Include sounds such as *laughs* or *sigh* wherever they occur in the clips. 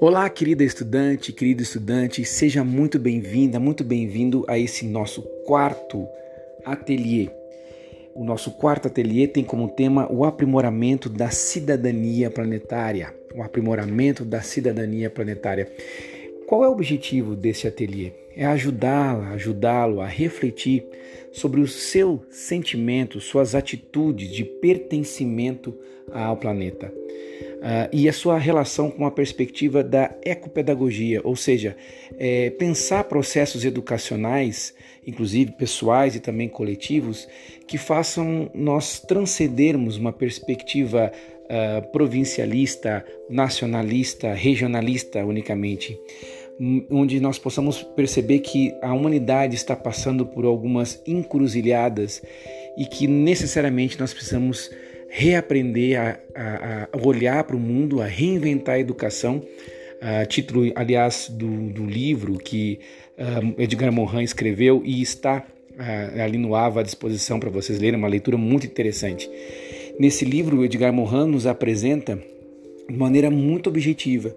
Olá, querida estudante, querido estudante, seja muito bem-vinda, muito bem-vindo a esse nosso quarto ateliê. O nosso quarto ateliê tem como tema o aprimoramento da cidadania planetária. O aprimoramento da cidadania planetária. Qual é o objetivo desse ateliê? É ajudá-la, ajudá-lo a refletir sobre o seu sentimento, suas atitudes de pertencimento ao planeta. Uh, e a sua relação com a perspectiva da ecopedagogia, ou seja, é, pensar processos educacionais, inclusive pessoais e também coletivos, que façam nós transcendermos uma perspectiva uh, provincialista, nacionalista, regionalista unicamente onde nós possamos perceber que a humanidade está passando por algumas encruzilhadas e que necessariamente nós precisamos reaprender a, a, a olhar para o mundo, a reinventar a educação. Uh, título, aliás, do, do livro que uh, Edgar Morin escreveu e está uh, ali no AVA à disposição para vocês lerem, uma leitura muito interessante. Nesse livro, Edgar Morin nos apresenta de maneira muito objetiva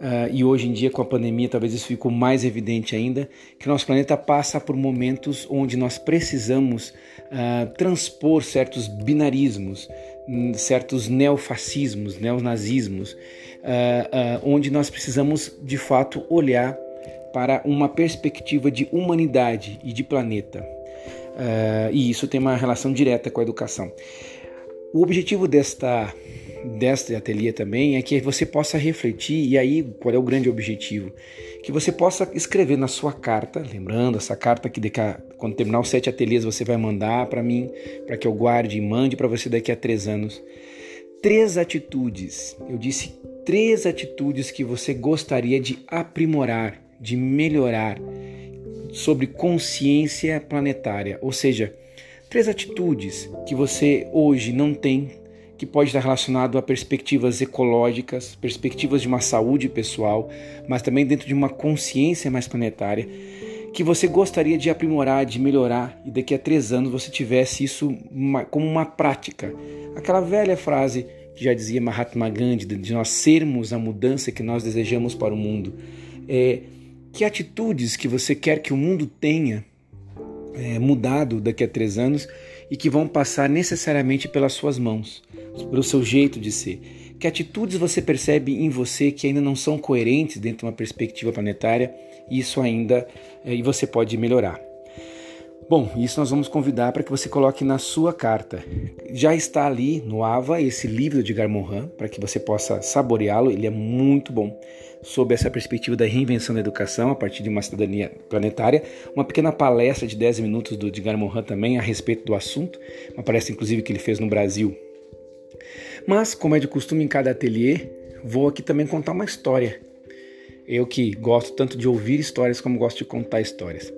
Uh, e hoje em dia, com a pandemia, talvez isso ficou mais evidente ainda, que nosso planeta passa por momentos onde nós precisamos uh, transpor certos binarismos, hum, certos neofascismos, neonazismos, uh, onde nós precisamos de fato olhar para uma perspectiva de humanidade e de planeta. e isso tem uma relação direta com a educação. O objetivo desta deste ateliê também é que você possa refletir, e aí qual é o grande objetivo? Que você possa escrever na sua carta, lembrando essa carta que a, quando terminar os sete ateliês você vai mandar para mim, para que eu guarde e mande para você daqui a três anos. Três atitudes, eu disse três atitudes que você gostaria de aprimorar, de melhorar sobre consciência planetária, ou seja, três atitudes que você hoje não tem que pode estar relacionado a perspectivas ecológicas, perspectivas de uma saúde pessoal, mas também dentro de uma consciência mais planetária, que você gostaria de aprimorar, de melhorar e daqui a três anos você tivesse isso como uma prática. Aquela velha frase que já dizia Mahatma Gandhi, de nós sermos a mudança que nós desejamos para o mundo. É, que atitudes que você quer que o mundo tenha é, mudado daqui a três anos e que vão passar necessariamente pelas suas mãos pelo seu jeito de ser. Que atitudes você percebe em você que ainda não são coerentes dentro de uma perspectiva planetária e isso ainda é, e você pode melhorar. Bom, isso nós vamos convidar para que você coloque na sua carta. Já está ali no AVA esse livro de Garmohan para que você possa saboreá-lo. Ele é muito bom sob essa perspectiva da reinvenção da educação a partir de uma cidadania planetária. Uma pequena palestra de 10 minutos do Edgar Morin também a respeito do assunto, uma palestra inclusive que ele fez no Brasil mas, como é de costume em cada ateliê, vou aqui também contar uma história. Eu que gosto tanto de ouvir histórias como gosto de contar histórias.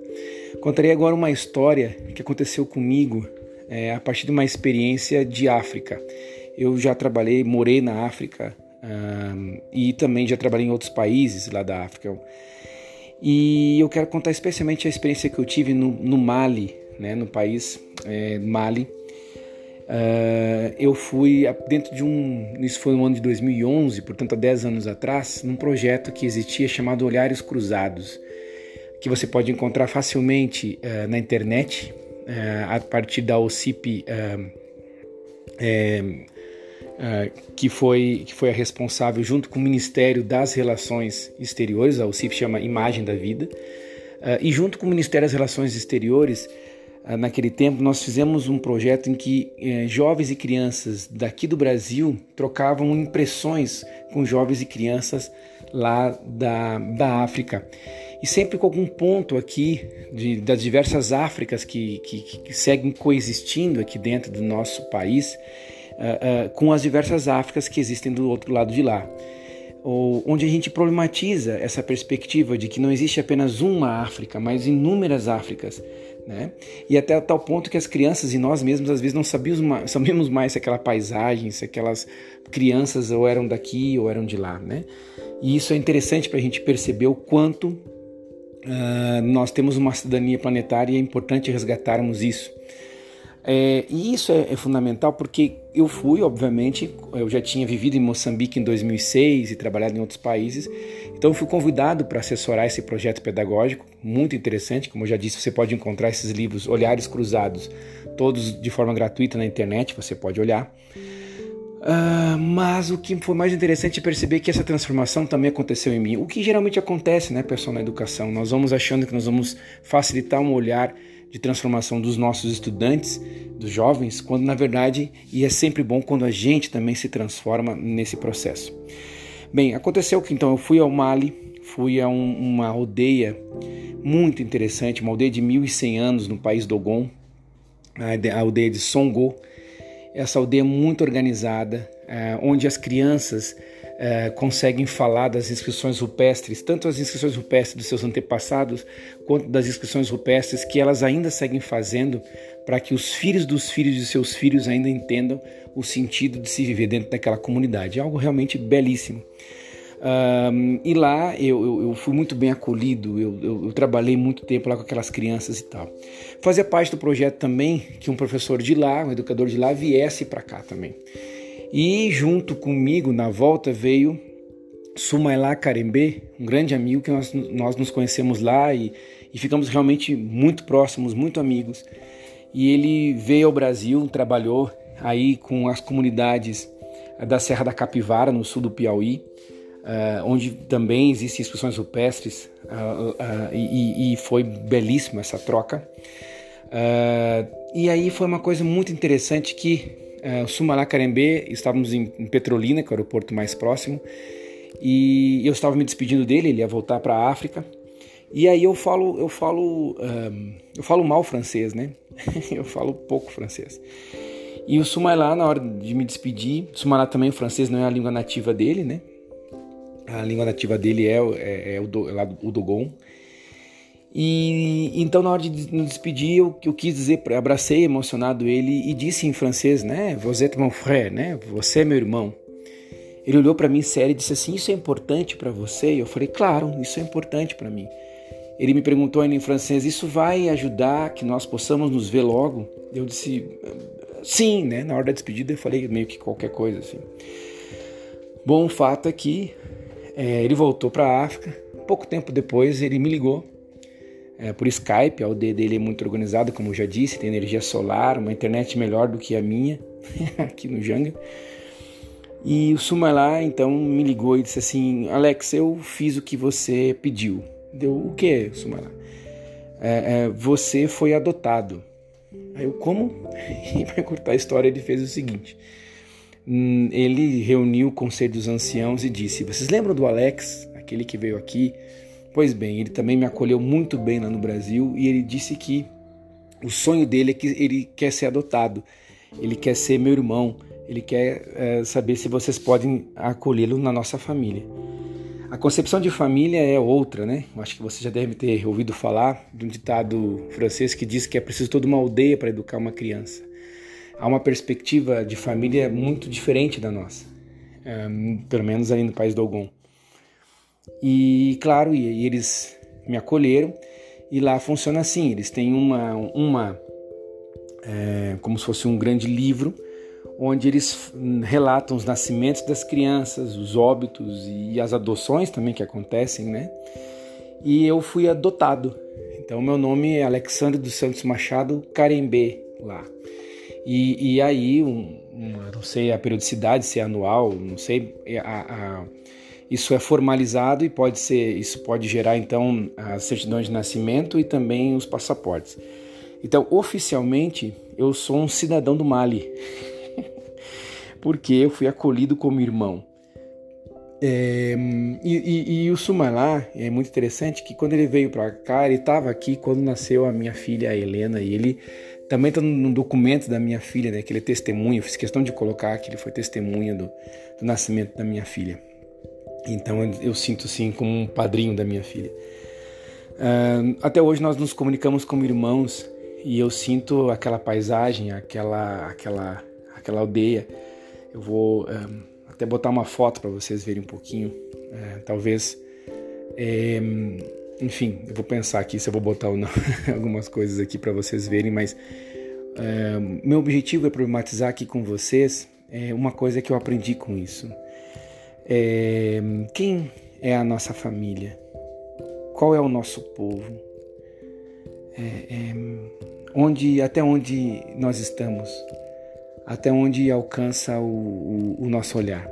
Contarei agora uma história que aconteceu comigo é, a partir de uma experiência de África. Eu já trabalhei, morei na África e também já trabalhei em outros países lá da África. E eu quero contar especialmente a experiência que eu tive no, no Mali, né, no país é, Mali, Uh, eu fui dentro de um. Isso foi no ano de 2011, portanto há 10 anos atrás, num projeto que existia chamado Olhares Cruzados, que você pode encontrar facilmente uh, na internet, uh, a partir da OCIP, que, foi, que foi a responsável, junto com o Ministério das Relações Exteriores, a OCIP chama Imagem da Vida, e junto com o Ministério das Relações Exteriores naquele tempo, nós fizemos um projeto em que eh, jovens e crianças daqui do Brasil trocavam impressões com jovens e crianças lá da, da África. E sempre com algum ponto aqui de, das diversas Áfricas que, que, que, seguem coexistindo aqui dentro do nosso país, uh, uh, com as diversas Áfricas que existem do outro lado de lá. Ou, onde a gente problematiza essa perspectiva de que não existe apenas uma África, mas inúmeras Áfricas né? E até tal ponto que as crianças e nós mesmos às vezes não sabíamos mais, se aquela paisagem, se aquelas crianças ou eram daqui ou eram de lá. Né? E isso é interessante para a gente perceber o quanto uh, nós temos uma cidadania planetária e é importante resgatarmos isso. É, e isso é, é, fundamental porque eu fui, obviamente, eu já tinha vivido em Moçambique em 2006 e trabalhado em outros países, então fui convidado para assessorar esse projeto pedagógico, muito interessante, como eu já disse, você pode encontrar esses livros, Olhares Cruzados, todos de forma gratuita na internet, você pode olhar. Uh, mas o que foi mais interessante é perceber que essa transformação também aconteceu em mim. O que geralmente acontece, né, pessoal, na educação. Nós vamos achando que nós vamos facilitar um olhar de transformação dos nossos estudantes, dos jovens, quando na verdade, e é sempre bom quando a gente também se transforma nesse processo. Bem, aconteceu que então eu fui ao Mali, fui a um, uma aldeia muito interessante, uma aldeia de 1100 anos no país Dogon, a aldeia de Songo. Essa aldeia muito organizada, eh, onde as crianças é, conseguem falar das inscrições rupestres, tanto as inscrições rupestres dos seus antepassados, quanto das inscrições rupestres que elas ainda seguem fazendo para que os filhos dos filhos de seus filhos ainda entendam o sentido de se viver dentro daquela comunidade. É algo realmente belíssimo. Um, e lá eu, eu, eu, fui muito bem acolhido, eu, eu, trabalhei muito tempo lá com aquelas crianças e tal. Fazia parte do projeto também que um professor de lá, um educador de lá, viesse para cá também. E junto comigo na volta veio Sumailá Carembê, um grande amigo que nós, nós nos conhecemos lá e, e ficamos realmente muito próximos, muito amigos. E ele veio ao Brasil, trabalhou aí com as comunidades da Serra da Capivara, no sul do Piauí, uh, onde também existem exposições rupestres, uh, uh, e, e, foi belíssima essa troca. e aí foi uma coisa muito interessante que uh, Sumará Carembê, estávamos em, Petrolina, que é o aeroporto mais próximo, e eu estava me despedindo dele, ele ia voltar para a África. E aí eu falo, eu falo, um, eu falo mal francês, né? *laughs* eu falo pouco francês. E o Sumailá, na hora de me despedir, Sumailá também o francês não é a língua nativa dele, né? A língua nativa dele é, é, é o, do, é o Dogon. E então na hora de nos despedir, eu, eu quis dizer, abracei emocionado ele e disse em francês, né, "Vous êtes mon frère", né? Você é meu irmão. Ele olhou para mim sério e disse assim: "Isso é importante para você?" E eu falei: "Claro, isso é importante para mim." Ele me perguntou ainda em francês: "Isso vai ajudar que nós possamos nos ver logo?" Eu disse: "Sim", né? Na hora da despedida eu falei meio que qualquer coisa assim. Bom, o fato é que é, ele voltou para a África. Pouco tempo depois ele me ligou é, por Skype, a aldeia dele é muito organizada, como eu já disse, tem energia solar, uma internet melhor do que a minha *laughs* aqui no Janga. E o Sumalá então me ligou e disse assim: Alex, eu fiz o que você pediu. Deu o que, Sumalá? É, é, você foi adotado. Aí eu, como? *laughs* E para cortar a história, ele fez o seguinte: hum, ele reuniu o conselho dos anciãos e disse: Vocês lembram do Alex, aquele que veio aqui? Pois bem, ele também me acolheu muito bem lá no Brasil e ele disse que o sonho dele é que ele quer ser adotado, ele quer ser meu irmão, ele quer é, saber se vocês podem acolhê-lo na nossa família. A concepção de família é outra, né? Acho que você já deve ter ouvido falar de um ditado francês que diz que é preciso toda uma aldeia para educar uma criança. Há uma perspectiva de família muito diferente da nossa, é, pelo menos ali no país do Algon. E claro, e, eles me acolheram e lá funciona assim, eles têm uma, uma é, como se fosse um grande livro onde eles relatam os nascimentos das crianças, os óbitos e as adoções também que acontecem, né? E eu fui adotado. Então meu nome é Alexandre dos Santos Machado Carembê lá. E, e aí, um, uma, não sei a periodicidade, se é anual, não sei a, a isso é formalizado e pode ser, isso pode gerar então as certidões de nascimento e também os passaportes. Então, oficialmente, eu sou um cidadão do Mali, *laughs* porque eu fui acolhido como irmão. É, e, e, e, o Sumalá é muito interessante que quando ele veio para cá, ele estava aqui quando nasceu a minha filha a Helena e ele também está no documento da minha filha, né, que ele é testemunha. Fiz questão de colocar que ele foi testemunha do, do nascimento da minha filha. Então eu sinto assim como um padrinho da minha filha. Uh, até hoje nós nos comunicamos como irmãos e eu sinto aquela paisagem, aquela, aquela, aquela aldeia. Eu vou uh, até botar uma foto para vocês verem um pouquinho. Uh, talvez, é, enfim, eu vou pensar aqui se eu vou botar ou não *laughs* algumas coisas aqui para vocês verem, mas é, meu objetivo é problematizar aqui com vocês é uma coisa que eu aprendi com isso. É, quem é a nossa família? Qual é o nosso povo? É, é, onde, até onde nós estamos? Até onde alcança o, o, o nosso olhar?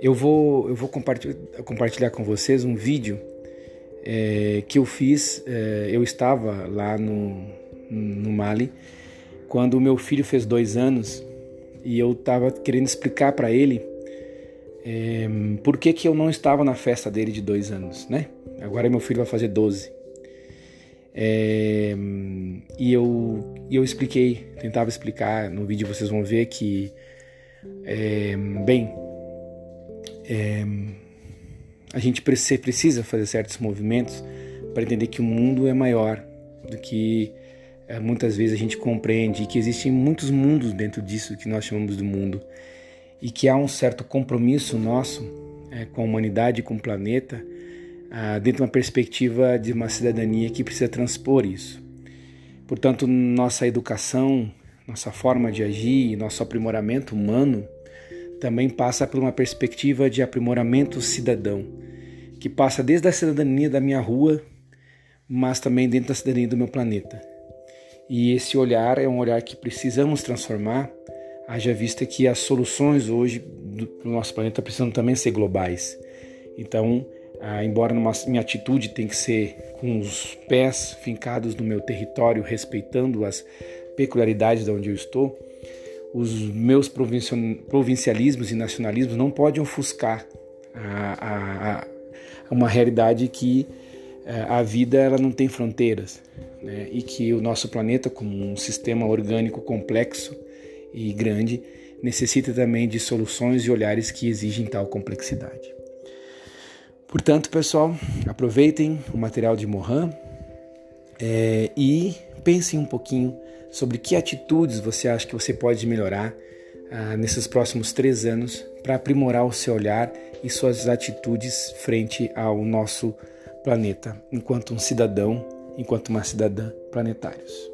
Eu vou, eu vou compartilhar, compartilhar com vocês um vídeo é, que eu fiz. É, eu estava lá no, no Mali quando o meu filho fez dois anos e eu estava querendo explicar para ele é, por que, que eu não estava na festa dele de dois anos, né? Agora meu filho vai fazer 12. É, e eu, eu expliquei, tentava explicar, no vídeo vocês vão ver que, é, bem, é, a gente precisa fazer certos movimentos para entender que o mundo é maior do que muitas vezes a gente compreende que existem muitos mundos dentro disso que nós chamamos de mundo e que há um certo compromisso nosso é, com a humanidade, com o planeta, ah, dentro de uma perspectiva de uma cidadania que precisa transpor isso. Portanto, nossa educação, nossa forma de agir, nosso aprimoramento humano também passa por uma perspectiva de aprimoramento cidadão, que passa desde a cidadania da minha rua, mas também dentro da cidadania do meu planeta. E esse olhar é um olhar que precisamos transformar, haja vista que as soluções hoje do nosso planeta precisam também ser globais. Então, ah, embora numa, minha atitude tem que ser com os pés fincados no meu território, respeitando as peculiaridades de onde eu estou, os meus provincialismos e nacionalismos não podem ofuscar a, a, a uma realidade que eh, a vida ela não tem fronteiras né? e que o nosso planeta, como um sistema orgânico complexo e grande, necessita também de soluções e olhares que exigem tal complexidade. Portanto, pessoal, aproveitem o material de Mohan é, e pensem um pouquinho sobre que atitudes você acha que você pode melhorar ah, nesses próximos três anos para aprimorar o seu olhar e suas atitudes frente ao nosso planeta, enquanto um cidadão, enquanto uma cidadã planetários.